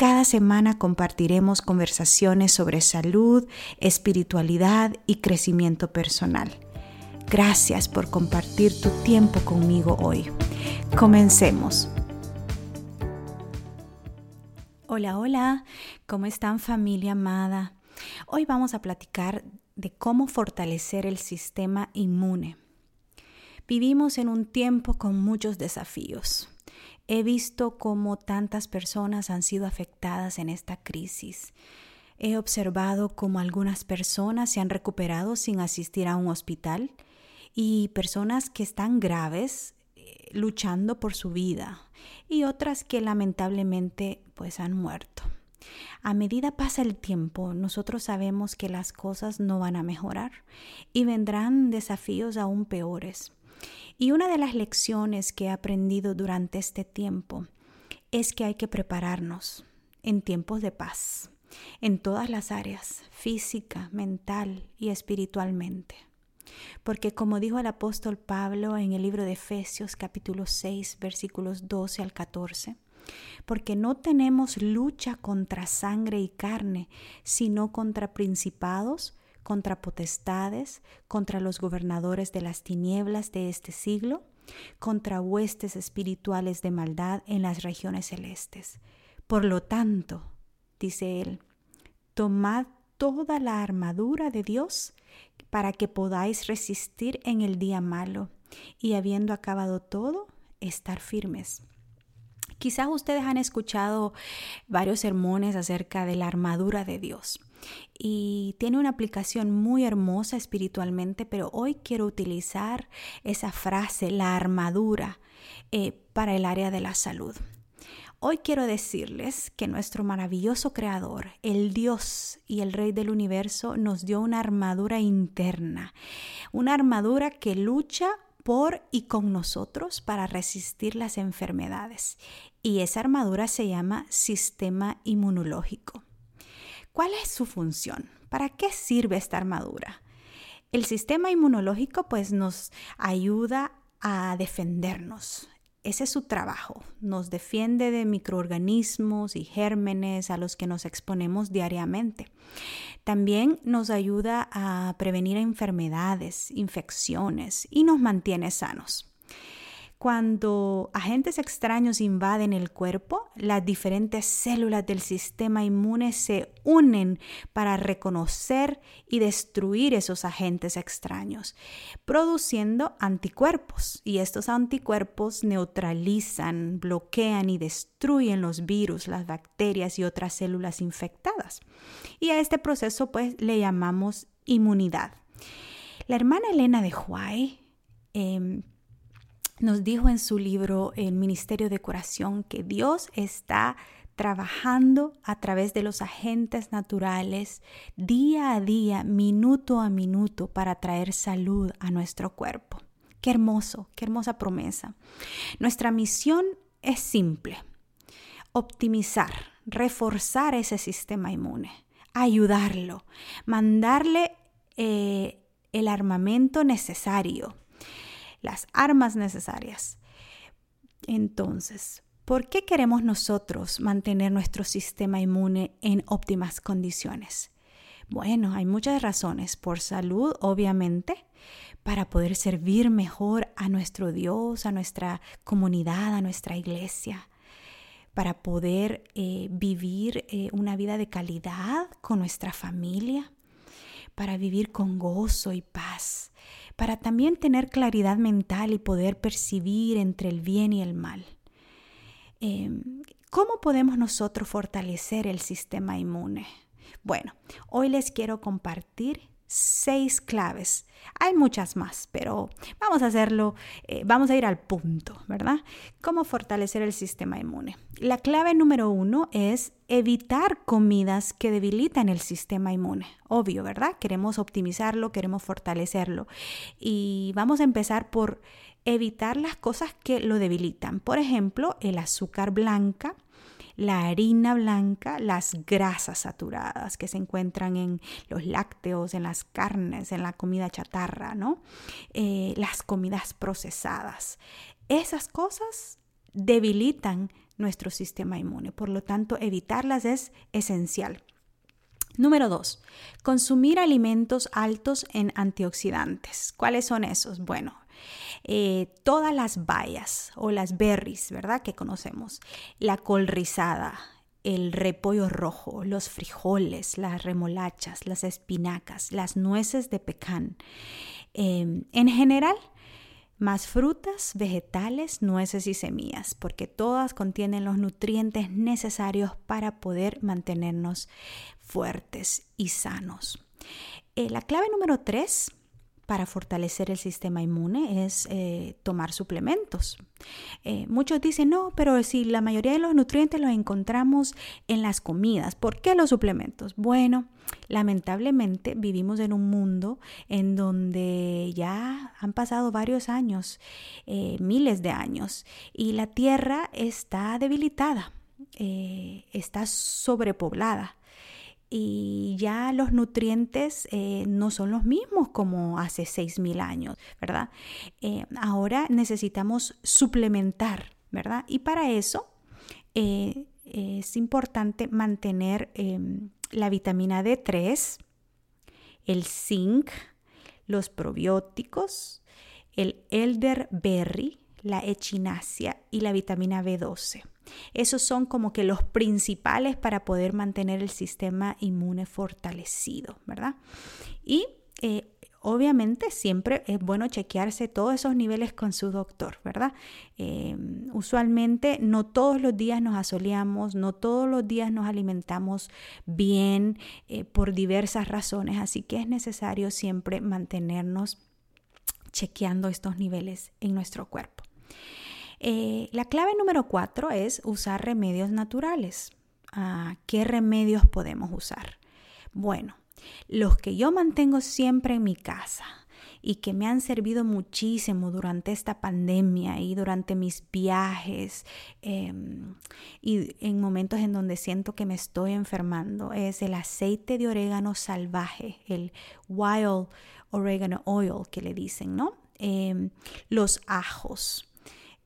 Cada semana compartiremos conversaciones sobre salud, espiritualidad y crecimiento personal. Gracias por compartir tu tiempo conmigo hoy. Comencemos. Hola, hola, ¿cómo están familia amada? Hoy vamos a platicar de cómo fortalecer el sistema inmune. Vivimos en un tiempo con muchos desafíos He visto cómo tantas personas han sido afectadas en esta crisis. He observado cómo algunas personas se han recuperado sin asistir a un hospital y personas que están graves eh, luchando por su vida y otras que lamentablemente pues han muerto. A medida pasa el tiempo, nosotros sabemos que las cosas no van a mejorar y vendrán desafíos aún peores. Y una de las lecciones que he aprendido durante este tiempo es que hay que prepararnos en tiempos de paz, en todas las áreas, física, mental y espiritualmente. Porque como dijo el apóstol Pablo en el libro de Efesios capítulo 6 versículos 12 al 14, porque no tenemos lucha contra sangre y carne, sino contra principados, contra potestades, contra los gobernadores de las tinieblas de este siglo, contra huestes espirituales de maldad en las regiones celestes. Por lo tanto, dice él, tomad toda la armadura de Dios para que podáis resistir en el día malo y habiendo acabado todo, estar firmes. Quizás ustedes han escuchado varios sermones acerca de la armadura de Dios y tiene una aplicación muy hermosa espiritualmente, pero hoy quiero utilizar esa frase, la armadura, eh, para el área de la salud. Hoy quiero decirles que nuestro maravilloso Creador, el Dios y el Rey del universo, nos dio una armadura interna, una armadura que lucha por y con nosotros para resistir las enfermedades. Y esa armadura se llama sistema inmunológico. ¿Cuál es su función? ¿Para qué sirve esta armadura? El sistema inmunológico pues nos ayuda a defendernos. Ese es su trabajo. Nos defiende de microorganismos y gérmenes a los que nos exponemos diariamente. También nos ayuda a prevenir enfermedades, infecciones y nos mantiene sanos. Cuando agentes extraños invaden el cuerpo, las diferentes células del sistema inmune se unen para reconocer y destruir esos agentes extraños, produciendo anticuerpos. Y estos anticuerpos neutralizan, bloquean y destruyen los virus, las bacterias y otras células infectadas. Y a este proceso pues le llamamos inmunidad. La hermana Elena de Huay em, nos dijo en su libro El Ministerio de Curación que Dios está trabajando a través de los agentes naturales día a día, minuto a minuto, para traer salud a nuestro cuerpo. Qué hermoso, qué hermosa promesa. Nuestra misión es simple, optimizar, reforzar ese sistema inmune, ayudarlo, mandarle eh, el armamento necesario las armas necesarias. Entonces, ¿por qué queremos nosotros mantener nuestro sistema inmune en óptimas condiciones? Bueno, hay muchas razones. Por salud, obviamente, para poder servir mejor a nuestro Dios, a nuestra comunidad, a nuestra iglesia, para poder eh, vivir eh, una vida de calidad con nuestra familia, para vivir con gozo y paz, para también tener claridad mental y poder percibir entre el bien y el mal. Em, ¿Cómo podemos nosotros fortalecer el sistema inmune? Bueno, hoy les quiero compartir seis claves. Hay muchas más, pero vamos a hacerlo, eh, vamos a ir al punto, ¿verdad? ¿Cómo fortalecer el sistema inmune? La clave número uno es evitar comidas que debilitan el sistema inmune. Obvio, ¿verdad? Queremos optimizarlo, queremos fortalecerlo. Y vamos a empezar por evitar las cosas que lo debilitan. Por ejemplo, el azúcar blanca, la harina blanca, las grasas saturadas que se encuentran en los lácteos, en las carnes, en la comida chatarra, ¿no? Eh, las comidas procesadas. Esas cosas debilitan nuestro sistema inmune, por lo tanto evitarlas es esencial. Número dos, consumir alimentos altos en antioxidantes. ¿Cuáles son esos? Bueno, eh, todas las bayas o las berries, ¿verdad? Que conocemos. La col rizada, el repollo rojo, los frijoles, las remolachas, las espinacas, las nueces de pecan. Em, en general, más frutas, vegetales, nueces y semillas, porque todas contienen los nutrientes necesarios para poder mantenernos fuertes y sanos. Eh, la clave número tres para fortalecer el sistema inmune es eh, tomar suplementos. Eh, muchos dicen, no, pero si la mayoría de los nutrientes los encontramos en las comidas, ¿por qué los suplementos? Bueno, lamentablemente vivimos en un mundo en donde ya han pasado varios años, eh, miles de años, y la tierra está debilitada, está sobrepoblada y ya los nutrientes eh, no son los mismos como hace 6.000 años, ¿verdad? Eh, ahora necesitamos suplementar, ¿verdad? Y para eso eh, es importante mantener em, la vitamina D3, el zinc, los probióticos, el elderberry, la echinacea y la vitamina B12. Esos son como que los principales para poder mantener el sistema inmune fortalecido, ¿verdad? Y eh, obviamente siempre es bueno chequearse todos esos niveles con su doctor, ¿verdad? Eh, usualmente no todos los días nos asoleamos, no todos los días nos alimentamos bien eh, por diversas razones, así que es necesario siempre mantenernos chequeando estos niveles en nuestro cuerpo. Eh, la clave número cuatro es usar remedios naturales. Ah, ¿Qué remedios podemos usar? Bueno, los que yo mantengo siempre en mi casa y que me han servido muchísimo durante esta pandemia y durante mis viajes em, y en momentos en donde siento que me estoy enfermando es el aceite de orégano salvaje, el wild oregano oil que le dicen, ¿no? Em, los ajos,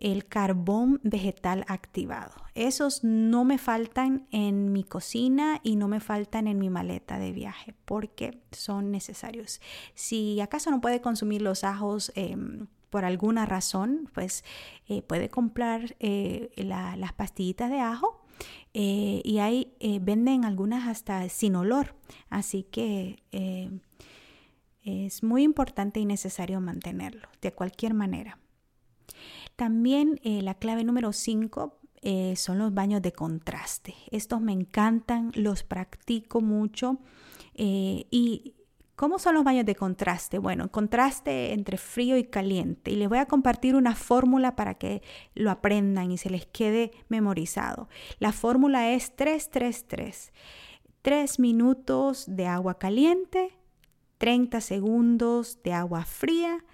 el carbón vegetal activado. Esos no me faltan en mi cocina y no me faltan en mi maleta de viaje porque son necesarios. Si acaso no puede consumir los ajos em, por alguna razón, pues eh, puede comprar eh, las pastillitas de ajo eh, y ahí venden algunas hasta sin olor. Así que es muy importante y necesario mantenerlo de cualquier manera. También eh, la clave número 5 eh, son los baños de contraste. Estos me encantan, los practico mucho. Eh, ¿Y cómo son los baños de contraste? Bueno, contraste entre frío y caliente. Y les voy a compartir una fórmula para que lo aprendan y se les quede memorizado. La fórmula es 333. 3 minutos de agua caliente, 30 segundos de agua fría,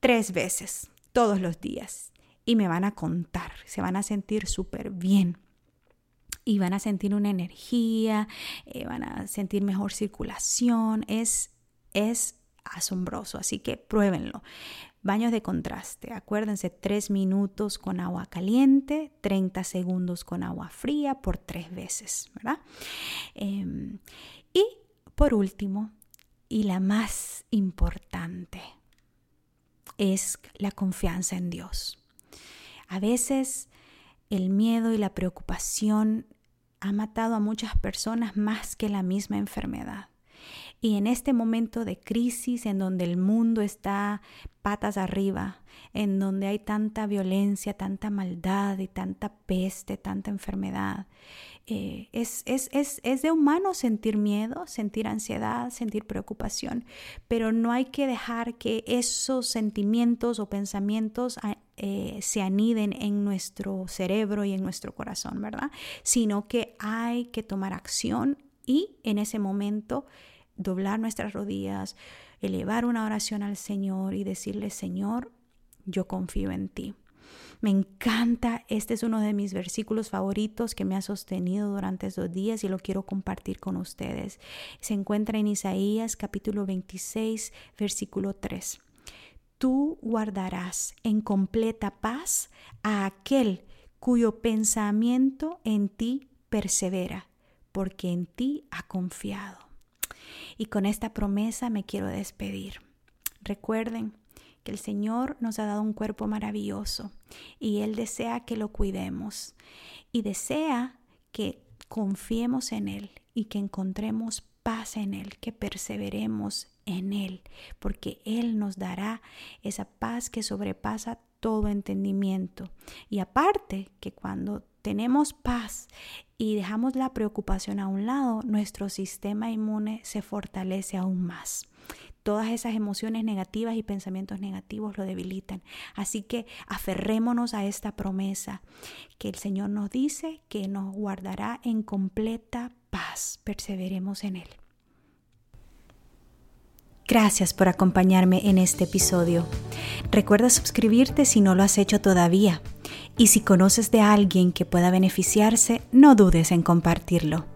tres veces todos los días y me van a contar, se van a sentir súper bien y van a sentir una energía, eh, van a sentir mejor circulación, es, es asombroso, así que pruébenlo. Baños de contraste, acuérdense, tres minutos con agua caliente, 30 segundos con agua fría por tres veces, ¿verdad? Em, y por último, y la más importante, es la confianza en Dios. A veces el miedo y la preocupación ha matado a muchas personas más que la misma enfermedad. Y en este momento de crisis en donde el mundo está patas arriba, en donde hay tanta violencia, tanta maldad y tanta peste, tanta enfermedad, eh, es, es, es, es, de humano sentir miedo, sentir ansiedad, sentir preocupación, pero no hay que dejar que esos sentimientos o pensamientos ah, eh, se aniden en nuestro cerebro y en nuestro corazón, ¿verdad? Sino que hay que tomar acción y en ese momento doblar nuestras rodillas, elevar una oración al Señor y decirle, Señor, yo confío en ti. Me encanta, este es uno de mis versículos favoritos que me ha sostenido durante estos días y lo quiero compartir con ustedes. Se encuentra en Isaías capítulo 26, versículo 3. Tú guardarás en completa paz a aquel cuyo pensamiento en ti persevera, porque en ti ha confiado. Y con esta promesa me quiero despedir. Recuerden, que el Señor nos ha dado un cuerpo maravilloso y Él desea que lo cuidemos y desea que confiemos en Él y que encontremos paz en Él, que perseveremos en Él, porque Él nos dará esa paz que sobrepasa todo entendimiento. Y aparte que cuando tenemos paz y dejamos la preocupación a un lado, nuestro sistema inmune se fortalece aún más todas esas emociones negativas y pensamientos negativos lo debilitan. Así que aferrémonos a esta promesa que el Señor nos dice que nos guardará en completa paz. Perseveremos en Él. Gracias por acompañarme en este episodio. Recuerda suscribirte si no lo has hecho todavía. Y si conoces de alguien que pueda beneficiarse, no dudes en compartirlo.